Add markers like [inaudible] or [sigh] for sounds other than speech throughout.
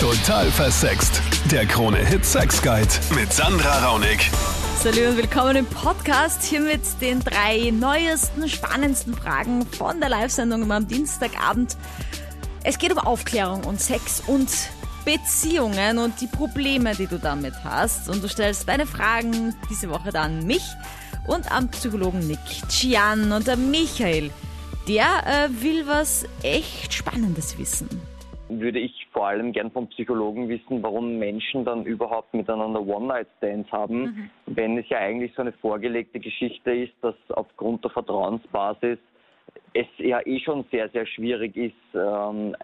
Total versext. Der Krone-Hit Sex Guide mit Sandra Raunig. Salut und willkommen im Podcast hier mit den drei neuesten, spannendsten Fragen von der Live-Sendung am Dienstagabend. Es geht um Aufklärung und Sex und Beziehungen und die Probleme, die du damit hast. Und du stellst deine Fragen diese Woche dann mich und am Psychologen Nick Gian und der Michael. Der äh, will was echt Spannendes wissen würde ich vor allem gern vom Psychologen wissen, warum Menschen dann überhaupt miteinander One-Night-Stands haben, mhm. wenn es ja eigentlich so eine vorgelegte Geschichte ist, dass aufgrund der Vertrauensbasis es ja eh schon sehr, sehr schwierig ist, ähm,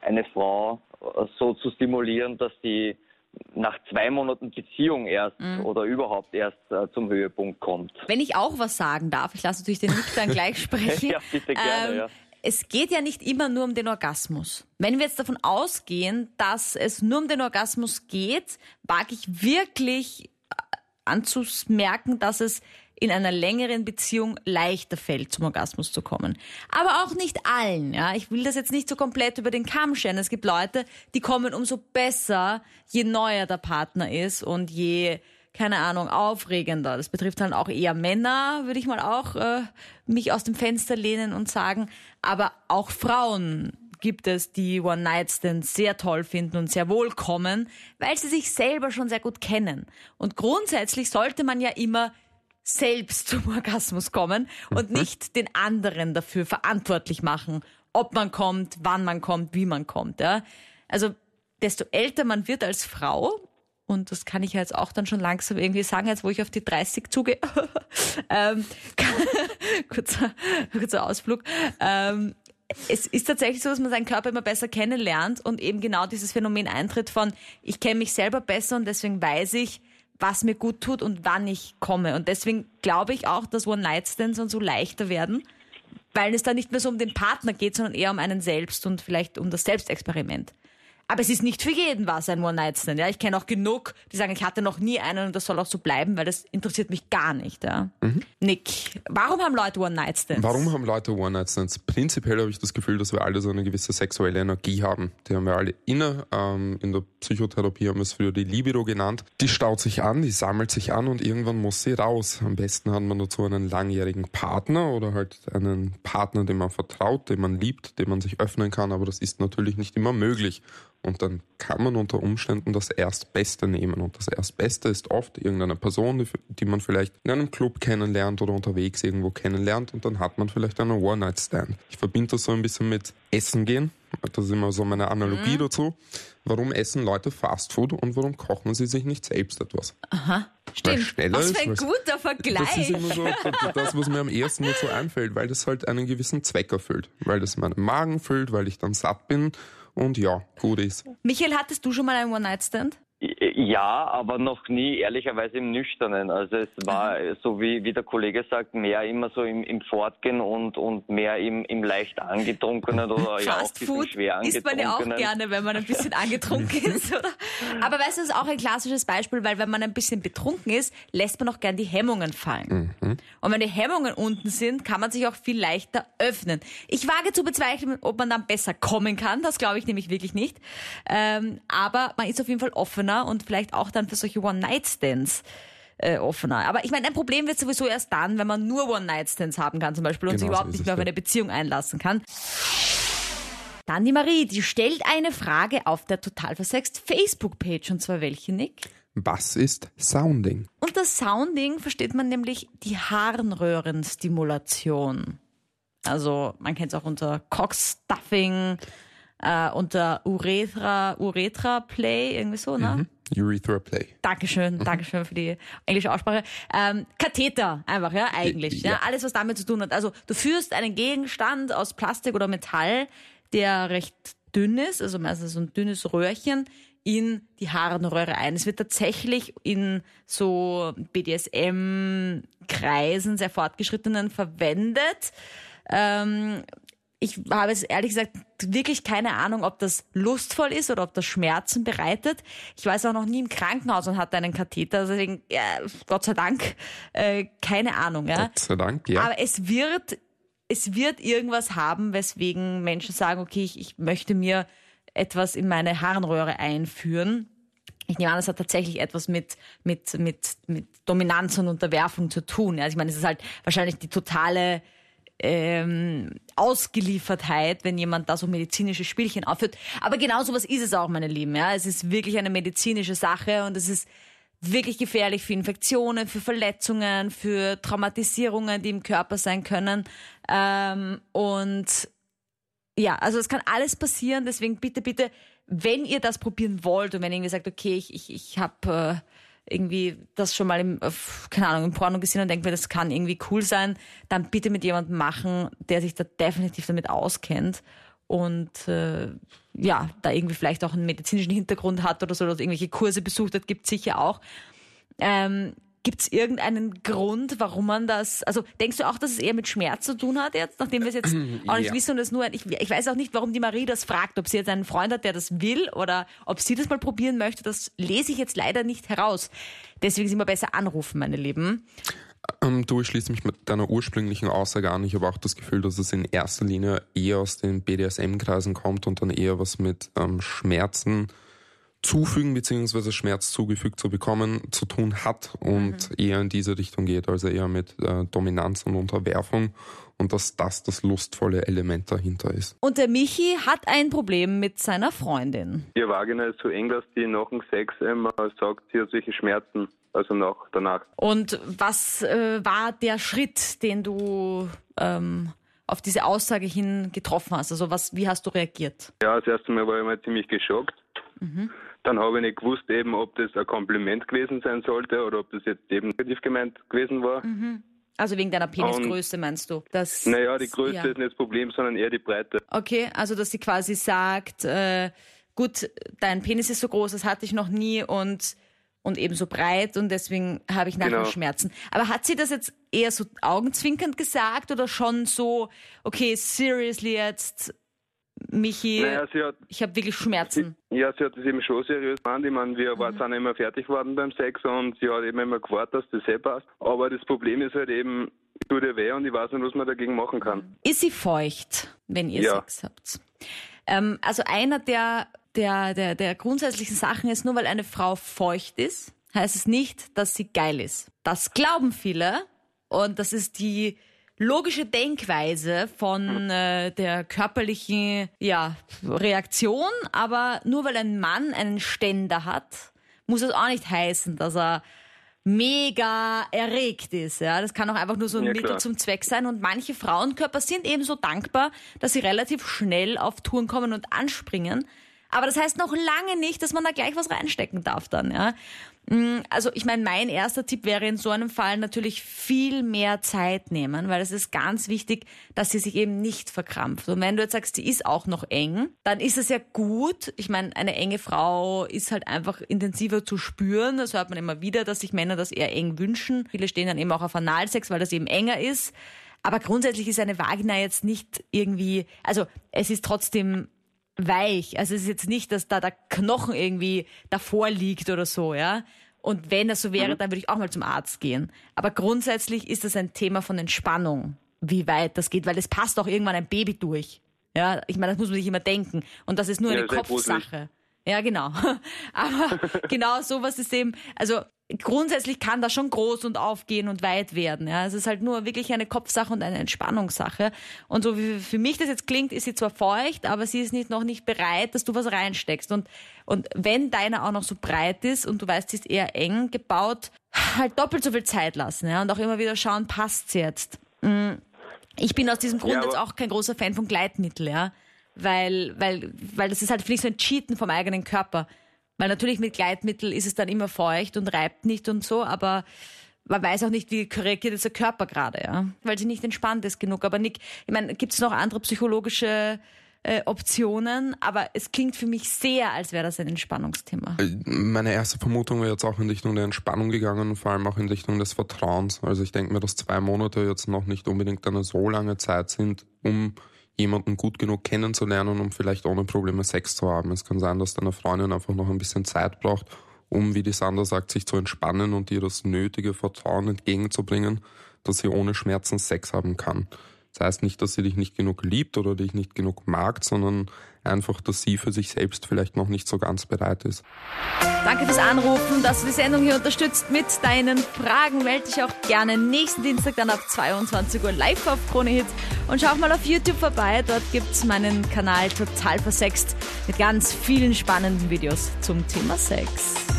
eine Frau so zu stimulieren, dass sie nach zwei Monaten Beziehung erst mhm. oder überhaupt erst äh, zum Höhepunkt kommt. Wenn ich auch was sagen darf, ich lasse natürlich den Nick dann gleich [laughs] sprechen. ja, bitte gerne, ähm, ja es geht ja nicht immer nur um den Orgasmus. Wenn wir jetzt davon ausgehen, dass es nur um den Orgasmus geht, wage ich wirklich äh, anzumerken, dass es in einer längeren Beziehung leichter fällt, zum Orgasmus zu kommen. Aber auch nicht allen, ja. Ich will das jetzt nicht so komplett über den Kamm scheren. Es gibt Leute, die kommen umso besser, je neuer der Partner ist und je keine Ahnung, aufregender. Das betrifft dann auch eher Männer, würde ich mal auch äh, mich aus dem Fenster lehnen und sagen. Aber auch Frauen gibt es, die One-Night-Stands sehr toll finden und sehr wohl kommen, weil sie sich selber schon sehr gut kennen. Und grundsätzlich sollte man ja immer selbst [laughs] zum Orgasmus kommen und mhm. nicht den anderen dafür verantwortlich machen, ob man kommt, wann man kommt, wie man kommt. Ja? Also desto älter man wird als Frau, und das kann ich jetzt auch dann schon langsam irgendwie sagen, jetzt wo ich auf die 30 zugehe. [laughs] ähm, [laughs] kurzer, kurzer Ausflug. Ähm, es ist tatsächlich so, dass man seinen Körper immer besser kennenlernt und eben genau dieses Phänomen eintritt von, ich kenne mich selber besser und deswegen weiß ich, was mir gut tut und wann ich komme. Und deswegen glaube ich auch, dass One-Night-Stands dann so leichter werden, weil es dann nicht mehr so um den Partner geht, sondern eher um einen selbst und vielleicht um das Selbstexperiment. Aber es ist nicht für jeden was ein One-Night-Stand. Ja? Ich kenne auch genug, die sagen, ich hatte noch nie einen und das soll auch so bleiben, weil das interessiert mich gar nicht. Ja? Mhm. Nick, warum haben Leute One-Night-Stands? Warum haben Leute One-Night-Stands? Prinzipiell habe ich das Gefühl, dass wir alle so eine gewisse sexuelle Energie haben. Die haben wir alle inne. Ähm, in der Psychotherapie haben wir es früher die Libido genannt. Die staut sich an, die sammelt sich an und irgendwann muss sie raus. Am besten hat man dazu einen langjährigen Partner oder halt einen Partner, dem man vertraut, den man liebt, dem man sich öffnen kann. Aber das ist natürlich nicht immer möglich. Und dann kann man unter Umständen das Erstbeste nehmen. Und das Erstbeste ist oft irgendeine Person, die, die man vielleicht in einem Club kennenlernt oder unterwegs irgendwo kennenlernt. Und dann hat man vielleicht einen One-Night-Stand. Ich verbinde das so ein bisschen mit Essen gehen. Das ist immer so meine Analogie mhm. dazu. Warum essen Leute Fastfood und warum kochen sie sich nicht selbst etwas? Aha. Stimmt. Was für ein guter Vergleich. Das ist immer so [laughs] das, was mir am ersten so einfällt, weil das halt einen gewissen Zweck erfüllt. Weil das meinen Magen füllt, weil ich dann satt bin und ja, gut ist. Michael, hattest du schon mal einen One-Night-Stand? Ja, aber noch nie ehrlicherweise im Nüchternen. Also es war, so wie, wie der Kollege sagt, mehr immer so im, im Fortgehen und, und mehr im, im leicht angetrunkenen oder [laughs] ja auch ein schwer angetrunkenen. isst man ja auch gerne, wenn man ein bisschen angetrunken [laughs] ist, oder? Aber weißt du, das ist auch ein klassisches Beispiel, weil wenn man ein bisschen betrunken ist, lässt man auch gern die Hemmungen fallen. Mhm. Und wenn die Hemmungen unten sind, kann man sich auch viel leichter öffnen. Ich wage zu bezweifeln, ob man dann besser kommen kann. Das glaube ich nämlich wirklich nicht. Ähm, aber man ist auf jeden Fall offener offener und vielleicht auch dann für solche One-Night-Stands äh, offener. Aber ich meine, ein Problem wird sowieso erst dann, wenn man nur One-Night-Stands haben kann zum Beispiel und genau sich überhaupt so nicht mehr auf eine Beziehung einlassen kann. Dann die Marie, die stellt eine Frage auf der Total Versext Facebook-Page und zwar welche, Nick? Was ist Sounding? Unter Sounding versteht man nämlich die Harnröhrenstimulation. Also man kennt es auch unter Cockstuffing, äh, unter Urethra, Urethra Play, irgendwie so, ne? Mhm. Urethra Play. Dankeschön. [laughs] Dankeschön für die englische Aussprache. Ähm, Katheter einfach, ja, eigentlich. Ja. ja. Alles, was damit zu tun hat. Also du führst einen Gegenstand aus Plastik oder Metall, der recht dünn ist, also meistens so ein dünnes Röhrchen, in die Harnröhre ein. Es wird tatsächlich in so BDSM-Kreisen, sehr fortgeschrittenen verwendet. Ähm, ich habe jetzt ehrlich gesagt wirklich keine Ahnung, ob das lustvoll ist oder ob das Schmerzen bereitet. Ich war auch noch nie im Krankenhaus und hatte einen Katheter, deswegen, ja, Gott sei Dank, äh, keine Ahnung. Ja. Gott sei Dank, ja. Aber es wird, es wird irgendwas haben, weswegen Menschen sagen, okay, ich, ich möchte mir etwas in meine Harnröhre einführen. Ich nehme an, das hat tatsächlich etwas mit, mit, mit, mit Dominanz und Unterwerfung zu tun. Also ich meine, es ist halt wahrscheinlich die totale ähm, Ausgeliefertheit, wenn jemand da so medizinische Spielchen aufführt. Aber genau so was ist es auch, meine Lieben. Ja, es ist wirklich eine medizinische Sache und es ist wirklich gefährlich für Infektionen, für Verletzungen, für Traumatisierungen, die im Körper sein können. Ähm, und ja, also es kann alles passieren. Deswegen bitte, bitte, wenn ihr das probieren wollt und wenn ihr irgendwie sagt, okay, ich, ich, ich habe äh, irgendwie das schon mal im, keine Ahnung, im Porno gesehen und denkt mir, das kann irgendwie cool sein, dann bitte mit jemandem machen, der sich da definitiv damit auskennt und äh, ja, da irgendwie vielleicht auch einen medizinischen Hintergrund hat oder so, oder irgendwelche Kurse besucht hat, gibt sicher auch. Ähm, Gibt es irgendeinen Grund, warum man das, also denkst du auch, dass es eher mit Schmerz zu tun hat jetzt, nachdem wir es jetzt [clears throat] auch nicht ja. wissen und es nur, ich, ich weiß auch nicht, warum die Marie das fragt, ob sie jetzt einen Freund hat, der das will oder ob sie das mal probieren möchte, das lese ich jetzt leider nicht heraus. Deswegen sind wir besser anrufen, meine Lieben. Ähm, du, ich schließe mich mit deiner ursprünglichen Aussage an. Ich habe auch das Gefühl, dass es in erster Linie eher aus den BDSM-Kreisen kommt und dann eher was mit ähm, Schmerzen zufügen beziehungsweise Schmerz zugefügt zu bekommen zu tun hat und mhm. eher in diese Richtung geht, also eher mit äh, Dominanz und Unterwerfung und dass das das lustvolle Element dahinter ist. Und der Michi hat ein Problem mit seiner Freundin. Ihr Vagina ist so eng, dass die nach dem Sex immer sagt, sie hat solche Schmerzen, also nach, danach. Und was äh, war der Schritt, den du ähm, auf diese Aussage hin getroffen hast? Also was, wie hast du reagiert? Ja, das erste Mal war ich mal ziemlich geschockt. Mhm. Dann habe ich nicht gewusst, eben, ob das ein Kompliment gewesen sein sollte oder ob das jetzt eben negativ gemeint gewesen war. Mhm. Also wegen deiner Penisgröße meinst du? Dass, naja, die Größe ja. ist nicht das Problem, sondern eher die Breite. Okay, also dass sie quasi sagt, äh, gut, dein Penis ist so groß, das hatte ich noch nie und und eben so breit und deswegen habe ich nachher genau. Schmerzen. Aber hat sie das jetzt eher so augenzwinkernd gesagt oder schon so, okay, seriously jetzt, Michi, naja, hat, ich habe wirklich Schmerzen. Sie, ja, sie hat das eben schon seriös gemacht. Ich meine, wir mhm. sind immer fertig geworden beim Sex und sie hat eben immer gewartet, dass das eh passt. Aber das Problem ist halt eben, tut ihr weh und ich weiß nicht, was man dagegen machen kann. Ist sie feucht, wenn ihr ja. Sex habt? Ähm, also einer der, der, der, der grundsätzlichen Sachen ist, nur weil eine Frau feucht ist, heißt es nicht, dass sie geil ist. Das glauben viele und das ist die logische Denkweise von äh, der körperlichen ja, Reaktion, aber nur weil ein Mann einen Ständer hat, muss es auch nicht heißen, dass er mega erregt ist. Ja, das kann auch einfach nur so ein ja, Mittel zum Zweck sein. Und manche Frauenkörper sind eben so dankbar, dass sie relativ schnell auf Touren kommen und anspringen. Aber das heißt noch lange nicht, dass man da gleich was reinstecken darf dann. Ja. Mm, also ich meine, mein erster Tipp wäre in so einem Fall natürlich viel mehr Zeit nehmen, weil es ist ganz wichtig, dass sie sich eben nicht verkrampft. Und wenn du jetzt sagst, sie ist auch noch eng, dann ist es ja gut. Ich meine, eine enge Frau ist halt einfach intensiver zu spüren. Das hört man immer wieder, dass sich Männer das eher eng wünschen. Viele stehen dann eben auch auf Analsex, weil das eben enger ist. Aber grundsätzlich ist eine Vagina jetzt nicht irgendwie, also es ist trotzdem weich. Also es ist jetzt nicht, dass da der Knochen irgendwie davor liegt oder so, ja. Und wenn das so wäre, mhm. dann würde ich auch mal zum Arzt gehen. Aber grundsätzlich ist das ein Thema von Entspannung, wie weit das geht, weil es passt auch irgendwann ein Baby durch. Ja, ich meine, das muss man sich immer denken. Und das ist nur eine Kopfsache. Ja, genau. [laughs] Aber [laughs] genau sowas ist eben, also grundsätzlich kann das schon groß und aufgehen und weit werden. Ja, es ist halt nur wirklich eine Kopfsache und eine Entspannungssache. Und so wie für mich das jetzt klingt, ist sie zwar feucht, aber sie ist nicht, noch nicht bereit, dass du was reinsteckst. Und, und wenn deine auch noch so breit ist und du weißt, sie ist eher eng gebaut, halt doppelt so viel Zeit lassen. Ja, und auch immer wieder schauen, passt's jetzt. Mm. Ich bin aus diesem Grund ja, jetzt auch kein großer Fan von Gleitmittel, ja. Weil, weil, weil das ist halt, finde ich, so ein Cheaten vom eigenen Körper. Weil natürlich mit Gleitmittel ist es dann immer feucht und reibt nicht und so, aber man weiß auch nicht, wie korrigiert ist der Körper gerade, ja. Weil sie nicht entspannt ist genug. Aber Nick, ich meine, gibt es noch andere psychologische äh, Optionen, aber es klingt für mich sehr, als wäre das ein Entspannungsthema. Äh, meine erste Vermutung wäre jetzt auch in Richtung der Entspannung gegangen vor allem auch in Richtung des Vertrauens. Also ich denke mir, dass zwei Monate jetzt noch nicht unbedingt eine so lange Zeit sind, um jemanden gut genug kennenzulernen, um vielleicht ohne Probleme Sex zu haben. Es kann sein, dass deine Freundin einfach noch ein bisschen Zeit braucht, um, wie die Sandra sagt, sich zu entspannen und ihr das nötige Vertrauen entgegenzubringen, dass sie ohne Schmerzen Sex haben kann. Das heißt nicht, dass sie dich nicht genug liebt oder dich nicht genug mag, sondern einfach, dass sie für sich selbst vielleicht noch nicht so ganz bereit ist. Danke fürs Anrufen, dass du die Sendung hier unterstützt mit deinen Fragen. Melde dich auch gerne nächsten Dienstag dann ab 22 Uhr live auf Krone Hit und schau auch mal auf YouTube vorbei. Dort gibt es meinen Kanal total versext mit ganz vielen spannenden Videos zum Thema Sex.